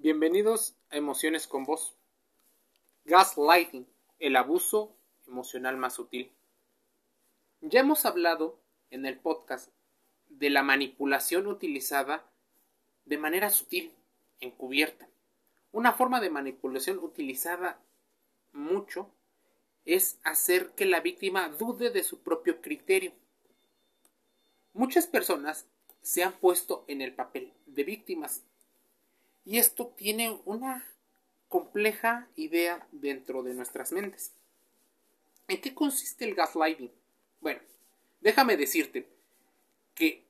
Bienvenidos a Emociones con Vos. Gaslighting, el abuso emocional más sutil. Ya hemos hablado en el podcast de la manipulación utilizada de manera sutil, encubierta. Una forma de manipulación utilizada mucho es hacer que la víctima dude de su propio criterio. Muchas personas se han puesto en el papel de víctimas y esto tiene una compleja idea dentro de nuestras mentes. ¿En qué consiste el gaslighting? Bueno, déjame decirte que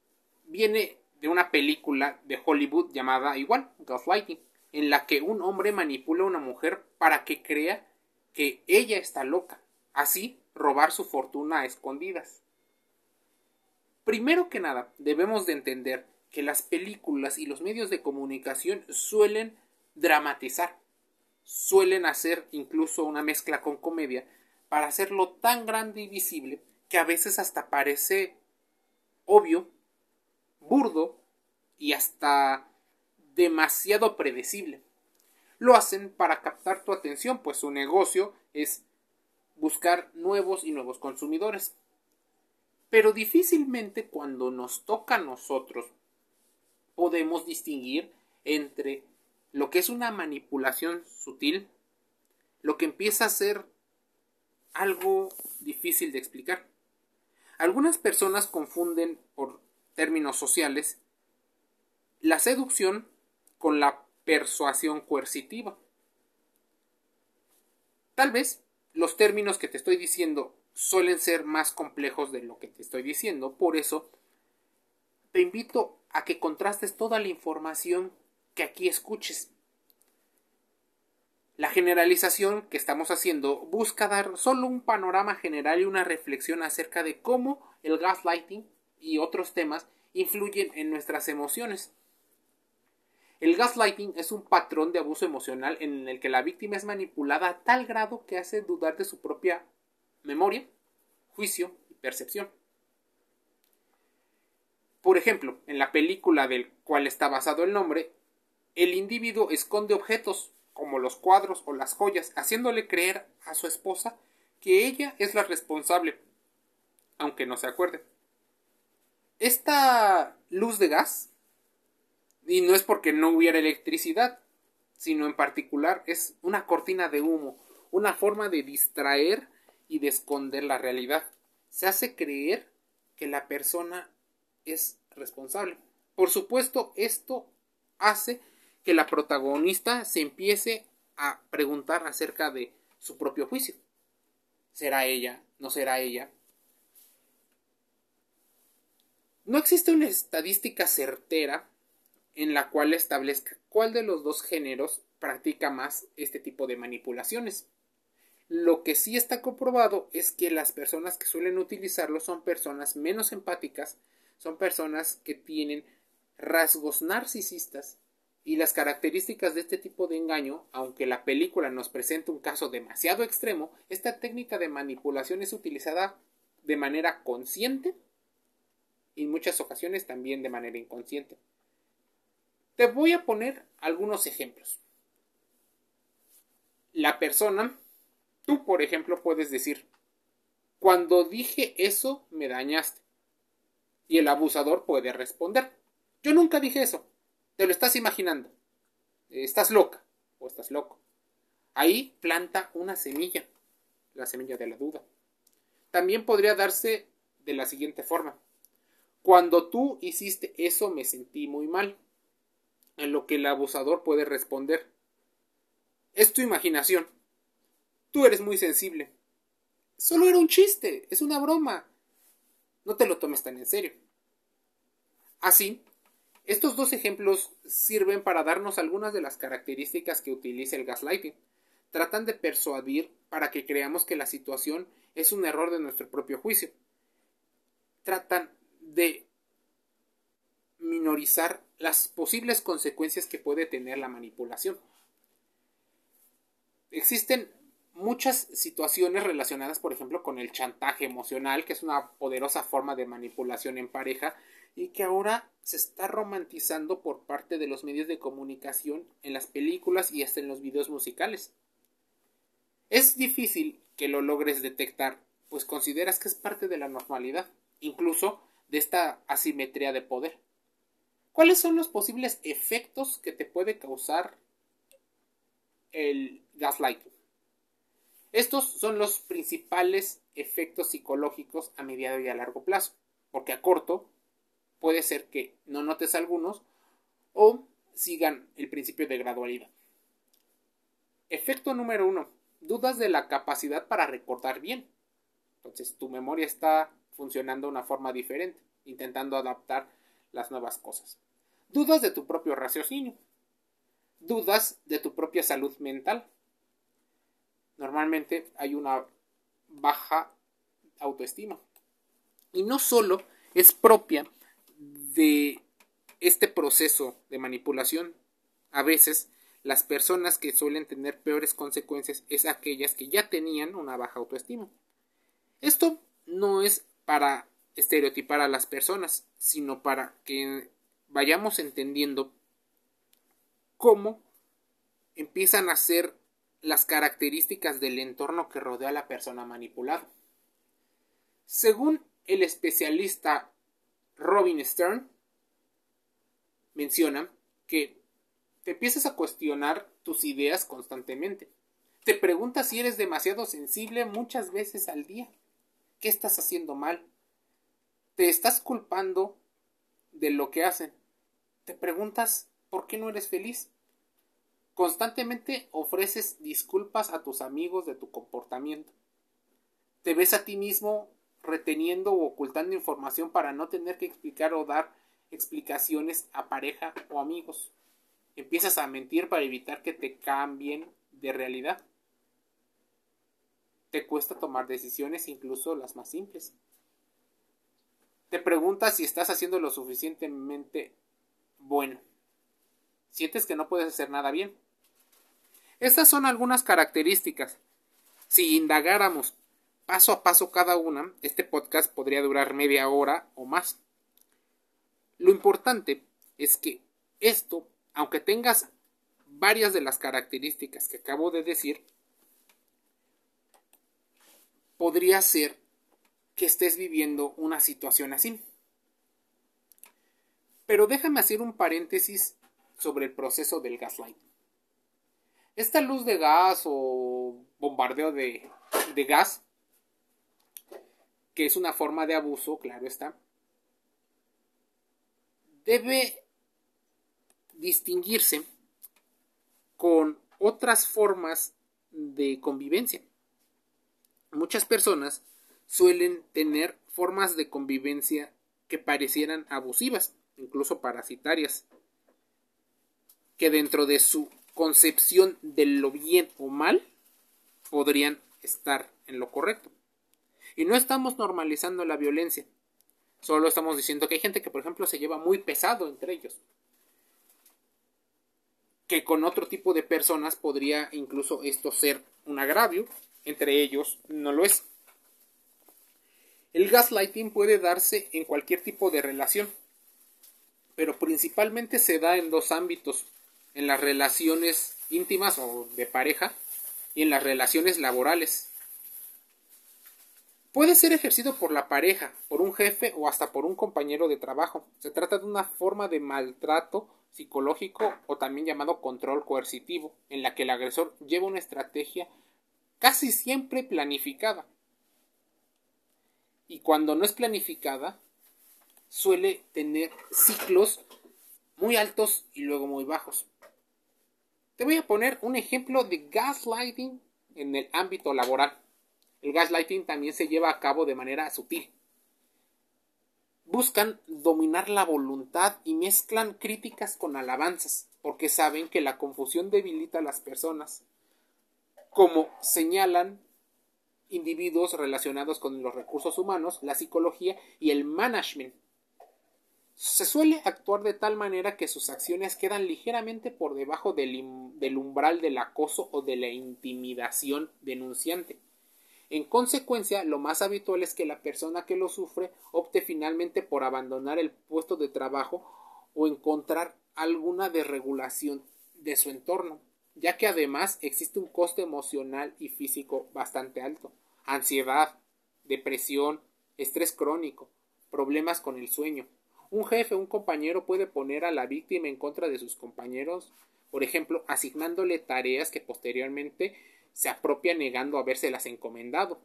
viene de una película de Hollywood llamada igual, Gaslighting, en la que un hombre manipula a una mujer para que crea que ella está loca, así robar su fortuna a escondidas. Primero que nada, debemos de entender que las películas y los medios de comunicación suelen dramatizar, suelen hacer incluso una mezcla con comedia para hacerlo tan grande y visible que a veces hasta parece obvio, burdo y hasta demasiado predecible. Lo hacen para captar tu atención, pues su negocio es buscar nuevos y nuevos consumidores. Pero difícilmente cuando nos toca a nosotros podemos distinguir entre lo que es una manipulación sutil, lo que empieza a ser algo difícil de explicar. Algunas personas confunden por términos sociales la seducción con la persuasión coercitiva. Tal vez los términos que te estoy diciendo suelen ser más complejos de lo que te estoy diciendo, por eso te invito a que contrastes toda la información que aquí escuches. La generalización que estamos haciendo busca dar solo un panorama general y una reflexión acerca de cómo el gaslighting y otros temas influyen en nuestras emociones. El gaslighting es un patrón de abuso emocional en el que la víctima es manipulada a tal grado que hace dudar de su propia memoria, juicio y percepción. Por ejemplo, en la película del cual está basado el nombre, el individuo esconde objetos como los cuadros o las joyas, haciéndole creer a su esposa que ella es la responsable, aunque no se acuerde. Esta luz de gas y no es porque no hubiera electricidad, sino en particular es una cortina de humo, una forma de distraer y de esconder la realidad. Se hace creer que la persona es responsable. Por supuesto, esto hace que la protagonista se empiece a preguntar acerca de su propio juicio. ¿Será ella? ¿No será ella? No existe una estadística certera en la cual establezca cuál de los dos géneros practica más este tipo de manipulaciones. Lo que sí está comprobado es que las personas que suelen utilizarlo son personas menos empáticas, son personas que tienen rasgos narcisistas y las características de este tipo de engaño, aunque la película nos presenta un caso demasiado extremo, esta técnica de manipulación es utilizada de manera consciente y en muchas ocasiones también de manera inconsciente. Te voy a poner algunos ejemplos. La persona, tú por ejemplo puedes decir, cuando dije eso me dañaste. Y el abusador puede responder, yo nunca dije eso, te lo estás imaginando, estás loca o estás loco. Ahí planta una semilla, la semilla de la duda. También podría darse de la siguiente forma. Cuando tú hiciste eso me sentí muy mal en lo que el abusador puede responder. Es tu imaginación. Tú eres muy sensible. Solo era un chiste, es una broma. No te lo tomes tan en serio. Así, estos dos ejemplos sirven para darnos algunas de las características que utiliza el gaslighting. Tratan de persuadir para que creamos que la situación es un error de nuestro propio juicio. Tratan de minorizar las posibles consecuencias que puede tener la manipulación. Existen muchas situaciones relacionadas, por ejemplo, con el chantaje emocional, que es una poderosa forma de manipulación en pareja, y que ahora se está romantizando por parte de los medios de comunicación en las películas y hasta en los videos musicales. Es difícil que lo logres detectar, pues consideras que es parte de la normalidad, incluso de esta asimetría de poder. ¿Cuáles son los posibles efectos que te puede causar el gaslighting? Estos son los principales efectos psicológicos a mediano y a largo plazo, porque a corto puede ser que no notes algunos o sigan el principio de gradualidad. Efecto número uno, dudas de la capacidad para recordar bien. Entonces tu memoria está funcionando de una forma diferente, intentando adaptar las nuevas cosas. Dudas de tu propio raciocinio. Dudas de tu propia salud mental. Normalmente hay una baja autoestima. Y no solo es propia de este proceso de manipulación. A veces las personas que suelen tener peores consecuencias es aquellas que ya tenían una baja autoestima. Esto no es para estereotipar a las personas, sino para que vayamos entendiendo cómo empiezan a ser las características del entorno que rodea a la persona manipulada. Según el especialista Robin Stern, menciona que te empiezas a cuestionar tus ideas constantemente. Te preguntas si eres demasiado sensible muchas veces al día. ¿Qué estás haciendo mal? Te estás culpando de lo que hacen. Te preguntas por qué no eres feliz. Constantemente ofreces disculpas a tus amigos de tu comportamiento. Te ves a ti mismo reteniendo o ocultando información para no tener que explicar o dar explicaciones a pareja o amigos. Empiezas a mentir para evitar que te cambien de realidad. Te cuesta tomar decisiones, incluso las más simples. Te preguntas si estás haciendo lo suficientemente bueno. Sientes que no puedes hacer nada bien. Estas son algunas características. Si indagáramos paso a paso cada una, este podcast podría durar media hora o más. Lo importante es que esto, aunque tengas varias de las características que acabo de decir, podría ser que estés viviendo una situación así. Pero déjame hacer un paréntesis sobre el proceso del gaslight. Esta luz de gas o bombardeo de, de gas, que es una forma de abuso, claro está, debe distinguirse con otras formas de convivencia. Muchas personas suelen tener formas de convivencia que parecieran abusivas, incluso parasitarias, que dentro de su concepción de lo bien o mal podrían estar en lo correcto. Y no estamos normalizando la violencia, solo estamos diciendo que hay gente que, por ejemplo, se lleva muy pesado entre ellos, que con otro tipo de personas podría incluso esto ser un agravio, entre ellos no lo es. El gaslighting puede darse en cualquier tipo de relación, pero principalmente se da en dos ámbitos en las relaciones íntimas o de pareja y en las relaciones laborales. Puede ser ejercido por la pareja, por un jefe o hasta por un compañero de trabajo. Se trata de una forma de maltrato psicológico o también llamado control coercitivo, en la que el agresor lleva una estrategia casi siempre planificada. Y cuando no es planificada, suele tener ciclos muy altos y luego muy bajos. Te voy a poner un ejemplo de gaslighting en el ámbito laboral. El gaslighting también se lleva a cabo de manera sutil. Buscan dominar la voluntad y mezclan críticas con alabanzas, porque saben que la confusión debilita a las personas, como señalan individuos relacionados con los recursos humanos, la psicología y el management se suele actuar de tal manera que sus acciones quedan ligeramente por debajo del, umbral del acoso o de la intimidación denunciante. En consecuencia, lo más habitual es que la persona que lo sufre opte finalmente por abandonar el puesto de trabajo o encontrar alguna desregulación de su entorno, ya que además existe un coste emocional y físico bastante alto. Ansiedad, depresión, estrés crónico, problemas con el sueño. Un jefe un compañero puede poner a la víctima en contra de sus compañeros, por ejemplo, asignándole tareas que posteriormente se apropia negando habérselas encomendado,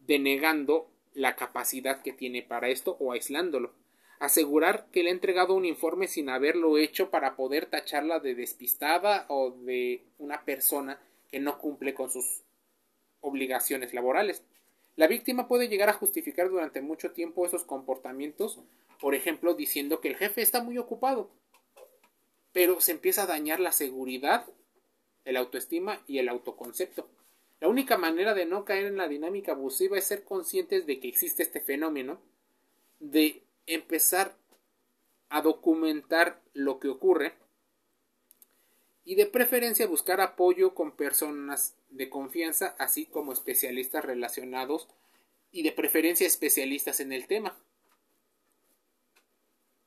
denegando la capacidad que tiene para esto o aislándolo. Asegurar que le ha entregado un informe sin haberlo hecho para poder tacharla de despistada o de una persona que no cumple con sus obligaciones laborales. La víctima puede llegar a justificar durante mucho tiempo esos comportamientos, por ejemplo, diciendo que el jefe está muy ocupado, pero se empieza a dañar la seguridad, el autoestima y el autoconcepto. La única manera de no caer en la dinámica abusiva es ser conscientes de que existe este fenómeno, de empezar a documentar lo que ocurre y de preferencia buscar apoyo con personas de confianza, así como especialistas relacionados y de preferencia especialistas en el tema.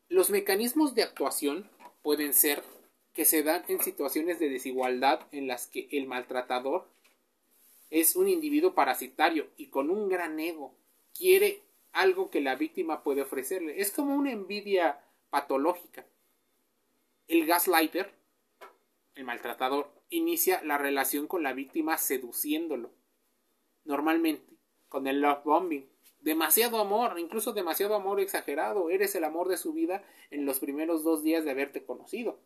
Los mecanismos de actuación pueden ser que se dan en situaciones de desigualdad en las que el maltratador es un individuo parasitario y con un gran ego quiere algo que la víctima puede ofrecerle. Es como una envidia patológica. El gaslighter, el maltratador, inicia la relación con la víctima seduciéndolo. Normalmente, con el love bombing. Demasiado amor, incluso demasiado amor exagerado. Eres el amor de su vida en los primeros dos días de haberte conocido.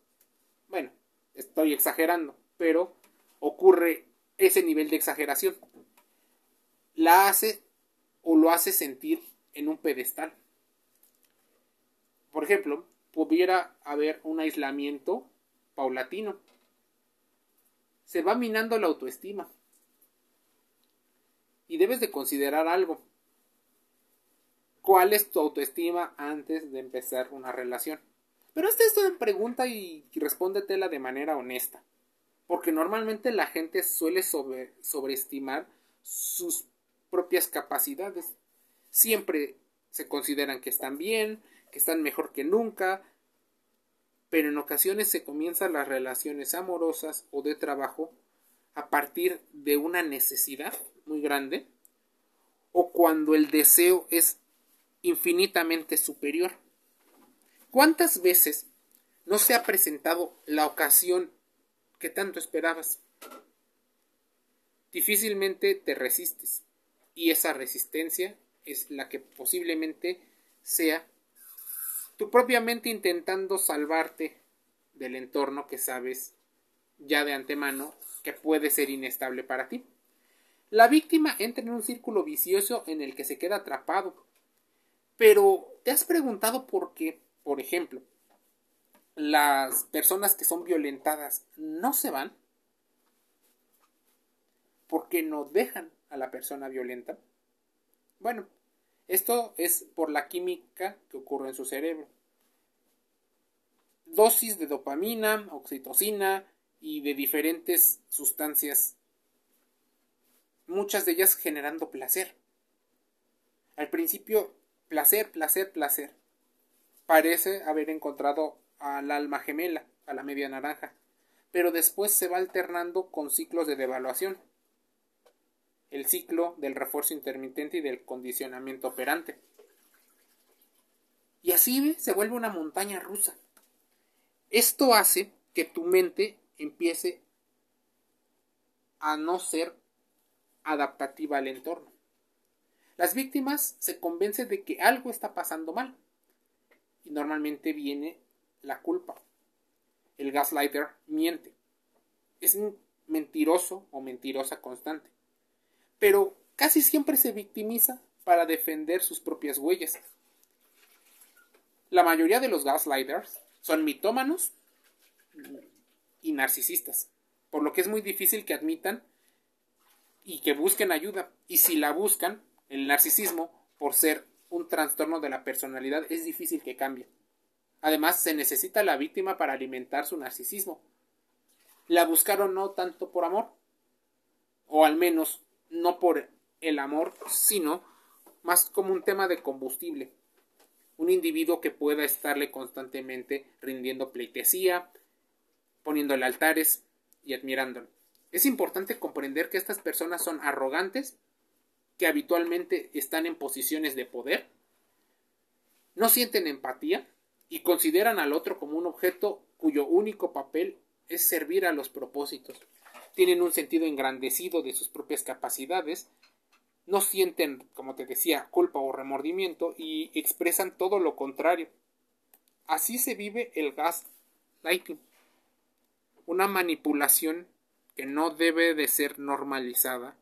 Bueno, estoy exagerando, pero ocurre ese nivel de exageración. La hace o lo hace sentir en un pedestal. Por ejemplo, pudiera haber un aislamiento paulatino se va minando la autoestima. Y debes de considerar algo. ¿Cuál es tu autoestima antes de empezar una relación? Pero esta es una pregunta y respóndetela de manera honesta. Porque normalmente la gente suele sobreestimar sus propias capacidades. Siempre se consideran que están bien, que están mejor que nunca, pero en ocasiones se comienzan las relaciones amorosas o de trabajo a partir de una necesidad muy grande o cuando el deseo es infinitamente superior. ¿Cuántas veces no se ha presentado la ocasión que tanto esperabas? Difícilmente te resistes y esa resistencia es la que posiblemente sea tú propiamente intentando salvarte del entorno que sabes ya de antemano que puede ser inestable para ti. La víctima entra en un círculo vicioso en el que se queda atrapado. Pero, ¿te has preguntado por qué, por ejemplo, las personas que son violentadas no se van? ¿Por qué no dejan a la persona violenta? Bueno, esto es por la química que ocurre en su cerebro. Dosis de dopamina, oxitocina y de diferentes sustancias, muchas de ellas generando placer. Al principio, placer, placer, placer. Parece haber encontrado al alma gemela, a la media naranja, pero después se va alternando con ciclos de devaluación el ciclo del refuerzo intermitente y del condicionamiento operante. Y así se vuelve una montaña rusa. Esto hace que tu mente empiece a no ser adaptativa al entorno. Las víctimas se convencen de que algo está pasando mal y normalmente viene la culpa. El gaslighter miente. Es mentiroso o mentirosa constante pero casi siempre se victimiza para defender sus propias huellas. La mayoría de los gaslighters son mitómanos y narcisistas, por lo que es muy difícil que admitan y que busquen ayuda. Y si la buscan, el narcisismo, por ser un trastorno de la personalidad, es difícil que cambie. Además, se necesita la víctima para alimentar su narcisismo. La buscaron no tanto por amor, o al menos no por el amor, sino más como un tema de combustible. Un individuo que pueda estarle constantemente rindiendo pleitesía, poniéndole altares y admirándolo. Es importante comprender que estas personas son arrogantes, que habitualmente están en posiciones de poder, no sienten empatía y consideran al otro como un objeto cuyo único papel es servir a los propósitos. Tienen un sentido engrandecido de sus propias capacidades, no sienten, como te decía, culpa o remordimiento y expresan todo lo contrario. Así se vive el gas lighting, una manipulación que no debe de ser normalizada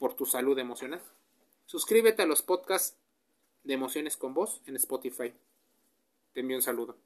por tu salud emocional. Suscríbete a los podcasts de Emociones con Voz en Spotify. Te envío un saludo.